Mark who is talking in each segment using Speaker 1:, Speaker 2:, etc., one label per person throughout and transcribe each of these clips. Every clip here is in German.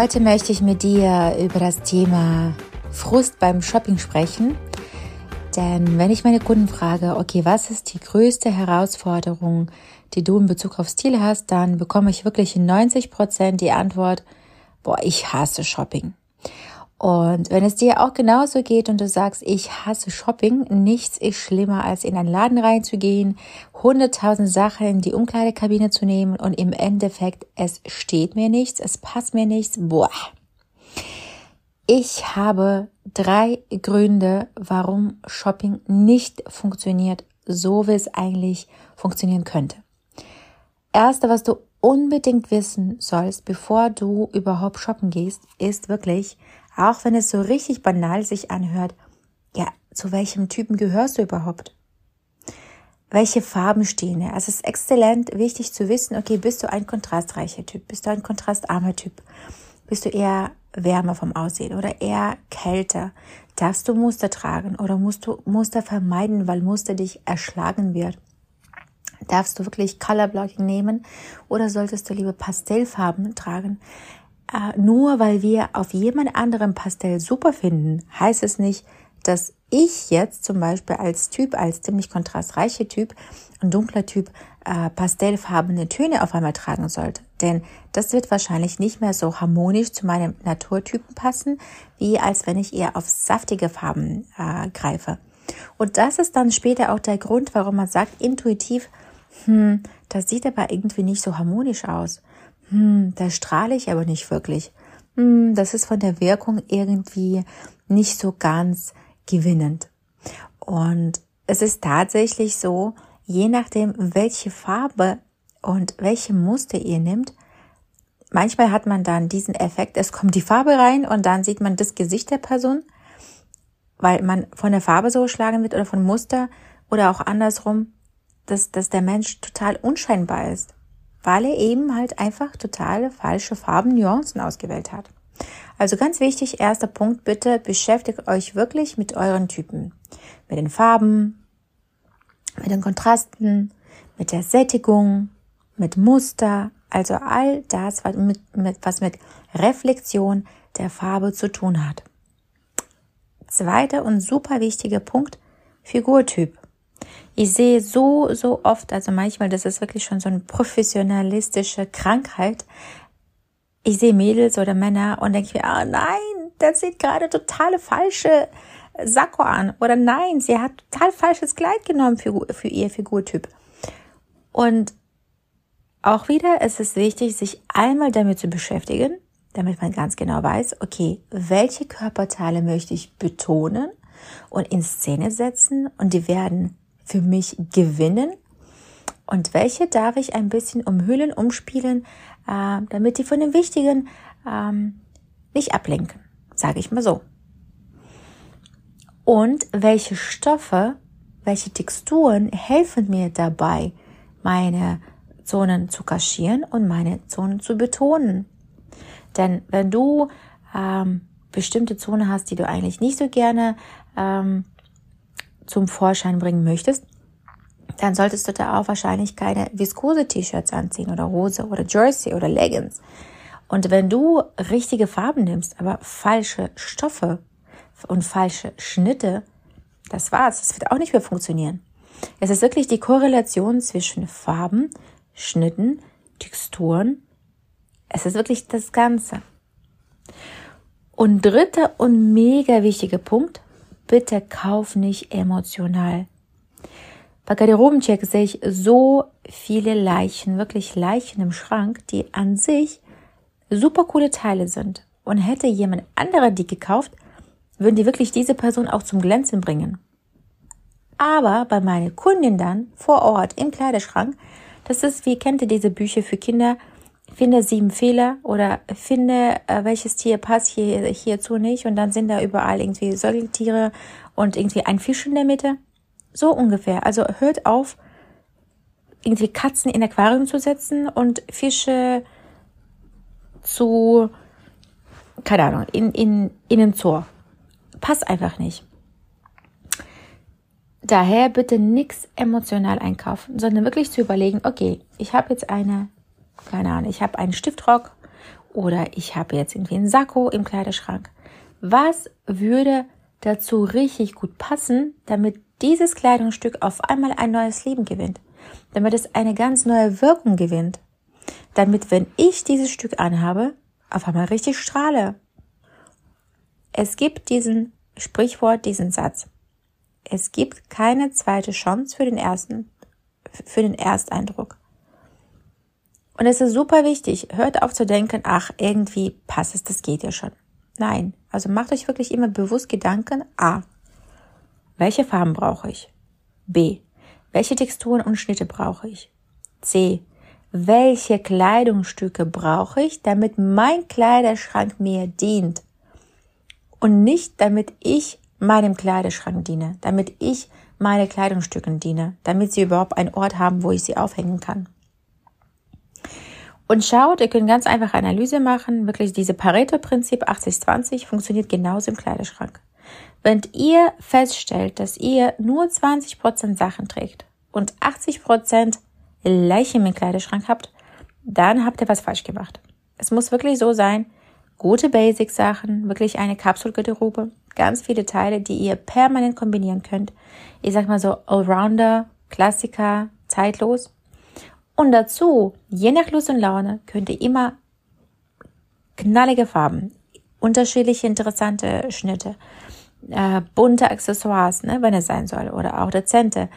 Speaker 1: Heute möchte ich mit dir über das Thema Frust beim Shopping sprechen. Denn wenn ich meine Kunden frage, okay, was ist die größte Herausforderung, die du in Bezug auf Stil hast, dann bekomme ich wirklich in 90 Prozent die Antwort, boah, ich hasse Shopping. Und wenn es dir auch genauso geht und du sagst, ich hasse Shopping, nichts ist schlimmer, als in einen Laden reinzugehen, hunderttausend Sachen in die Umkleidekabine zu nehmen und im Endeffekt, es steht mir nichts, es passt mir nichts, boah. Ich habe drei Gründe, warum Shopping nicht funktioniert, so wie es eigentlich funktionieren könnte. Erste, was du unbedingt wissen sollst, bevor du überhaupt shoppen gehst, ist wirklich, auch wenn es so richtig banal sich anhört, ja, zu welchem Typen gehörst du überhaupt? Welche Farben stehen da? Also es ist exzellent wichtig zu wissen, okay, bist du ein kontrastreicher Typ? Bist du ein kontrastarmer Typ? Bist du eher wärmer vom Aussehen oder eher kälter? Darfst du Muster tragen oder musst du Muster vermeiden, weil Muster dich erschlagen wird? Darfst du wirklich Colorblocking nehmen oder solltest du lieber Pastellfarben tragen? Äh, nur weil wir auf jemand anderem Pastell super finden, heißt es nicht, dass ich jetzt zum Beispiel als Typ, als ziemlich kontrastreicher Typ, ein dunkler Typ, äh, pastellfarbene Töne auf einmal tragen sollte. Denn das wird wahrscheinlich nicht mehr so harmonisch zu meinem Naturtypen passen, wie als wenn ich eher auf saftige Farben äh, greife. Und das ist dann später auch der Grund, warum man sagt, intuitiv, hm, das sieht aber irgendwie nicht so harmonisch aus hm, da strahle ich aber nicht wirklich. Hm, das ist von der Wirkung irgendwie nicht so ganz gewinnend. Und es ist tatsächlich so, je nachdem, welche Farbe und welche Muster ihr nimmt, manchmal hat man dann diesen Effekt, es kommt die Farbe rein und dann sieht man das Gesicht der Person, weil man von der Farbe so schlagen wird oder von Muster oder auch andersrum, dass, dass der Mensch total unscheinbar ist weil er eben halt einfach totale falsche Farben, Nuancen ausgewählt hat. Also ganz wichtig, erster Punkt, bitte beschäftigt euch wirklich mit euren Typen. Mit den Farben, mit den Kontrasten, mit der Sättigung, mit Muster, also all das, was mit, mit, was mit Reflexion der Farbe zu tun hat. Zweiter und super wichtiger Punkt, Figurtyp. Ich sehe so, so oft, also manchmal, das ist wirklich schon so eine professionalistische Krankheit. Ich sehe Mädels oder Männer und denke mir, ah oh nein, das sieht gerade totale falsche Sakko an. Oder nein, sie hat total falsches Kleid genommen für, für ihr Figurtyp. Und auch wieder es ist wichtig, sich einmal damit zu beschäftigen, damit man ganz genau weiß, okay, welche Körperteile möchte ich betonen und in Szene setzen und die werden für mich gewinnen und welche darf ich ein bisschen umhüllen, umspielen, äh, damit die von dem Wichtigen ähm, nicht ablenken, sage ich mal so. Und welche Stoffe, welche Texturen helfen mir dabei, meine Zonen zu kaschieren und meine Zonen zu betonen. Denn wenn du ähm, bestimmte Zonen hast, die du eigentlich nicht so gerne ähm, zum Vorschein bringen möchtest, dann solltest du da auch wahrscheinlich keine viskose T-Shirts anziehen oder Hose oder Jersey oder Leggings. Und wenn du richtige Farben nimmst, aber falsche Stoffe und falsche Schnitte, das war's. Das wird auch nicht mehr funktionieren. Es ist wirklich die Korrelation zwischen Farben, Schnitten, Texturen. Es ist wirklich das Ganze. Und dritter und mega wichtiger Punkt, bitte kauf nicht emotional. Bei Garderobencheck sehe ich so viele Leichen, wirklich Leichen im Schrank, die an sich super coole Teile sind. Und hätte jemand anderer die gekauft, würden die wirklich diese Person auch zum Glänzen bringen. Aber bei meiner Kundin dann vor Ort im Kleiderschrank, das ist, wie kennt ihr diese Bücher für Kinder, finde sieben Fehler oder finde, äh, welches Tier passt hier, hierzu nicht und dann sind da überall irgendwie Säugetiere und irgendwie ein Fisch in der Mitte. So ungefähr. Also hört auf, irgendwie Katzen in Aquarium zu setzen und Fische zu, keine Ahnung, in, in, in den Zoo. Passt einfach nicht. Daher bitte nichts emotional einkaufen, sondern wirklich zu überlegen, okay, ich habe jetzt eine, keine Ahnung, ich habe einen Stiftrock oder ich habe jetzt irgendwie einen Sakko im Kleiderschrank. Was würde dazu richtig gut passen, damit dieses Kleidungsstück auf einmal ein neues Leben gewinnt? Damit es eine ganz neue Wirkung gewinnt? Damit, wenn ich dieses Stück anhabe, auf einmal richtig strahle. Es gibt diesen Sprichwort, diesen Satz. Es gibt keine zweite Chance für den ersten, für den Ersteindruck. Und es ist super wichtig, hört auf zu denken, ach, irgendwie passt es, das geht ja schon. Nein, also macht euch wirklich immer bewusst Gedanken, a, welche Farben brauche ich? B, welche Texturen und Schnitte brauche ich? C, welche Kleidungsstücke brauche ich, damit mein Kleiderschrank mir dient? Und nicht, damit ich meinem Kleiderschrank diene, damit ich meine Kleidungsstücken diene, damit sie überhaupt einen Ort haben, wo ich sie aufhängen kann. Und schaut, ihr könnt ganz einfach Analyse machen. Wirklich diese Pareto-Prinzip 80-20 funktioniert genauso im Kleiderschrank. Wenn ihr feststellt, dass ihr nur 20% Sachen trägt und 80% Leichen im Kleiderschrank habt, dann habt ihr was falsch gemacht. Es muss wirklich so sein, gute Basic-Sachen, wirklich eine Kapselgarderobe, ganz viele Teile, die ihr permanent kombinieren könnt. Ich sag mal so Allrounder, Klassiker, zeitlos. Und dazu, je nach Lust und Laune, könnt ihr immer knallige Farben, unterschiedliche interessante Schnitte, äh, bunte Accessoires, ne, wenn es sein soll, oder auch dezente.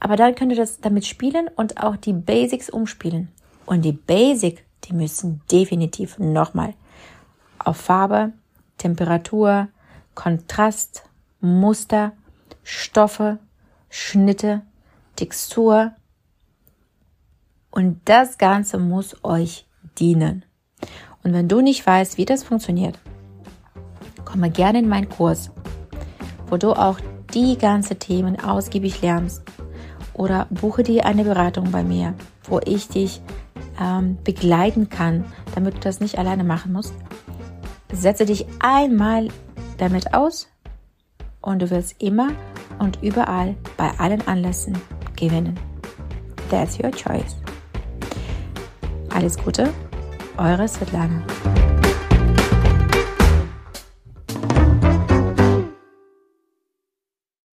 Speaker 1: Aber dann könnt ihr das damit spielen und auch die Basics umspielen. Und die Basic, die müssen definitiv nochmal auf Farbe, Temperatur, Kontrast, Muster, Stoffe, Schnitte, Textur. Und das Ganze muss euch dienen. Und wenn du nicht weißt, wie das funktioniert, komme gerne in meinen Kurs, wo du auch die ganzen Themen ausgiebig lernst. Oder buche dir eine Beratung bei mir, wo ich dich ähm, begleiten kann, damit du das nicht alleine machen musst. Setze dich einmal damit aus und du wirst immer und überall bei allen Anlässen gewinnen. That's your choice. Alles Gute, eure Svetlana.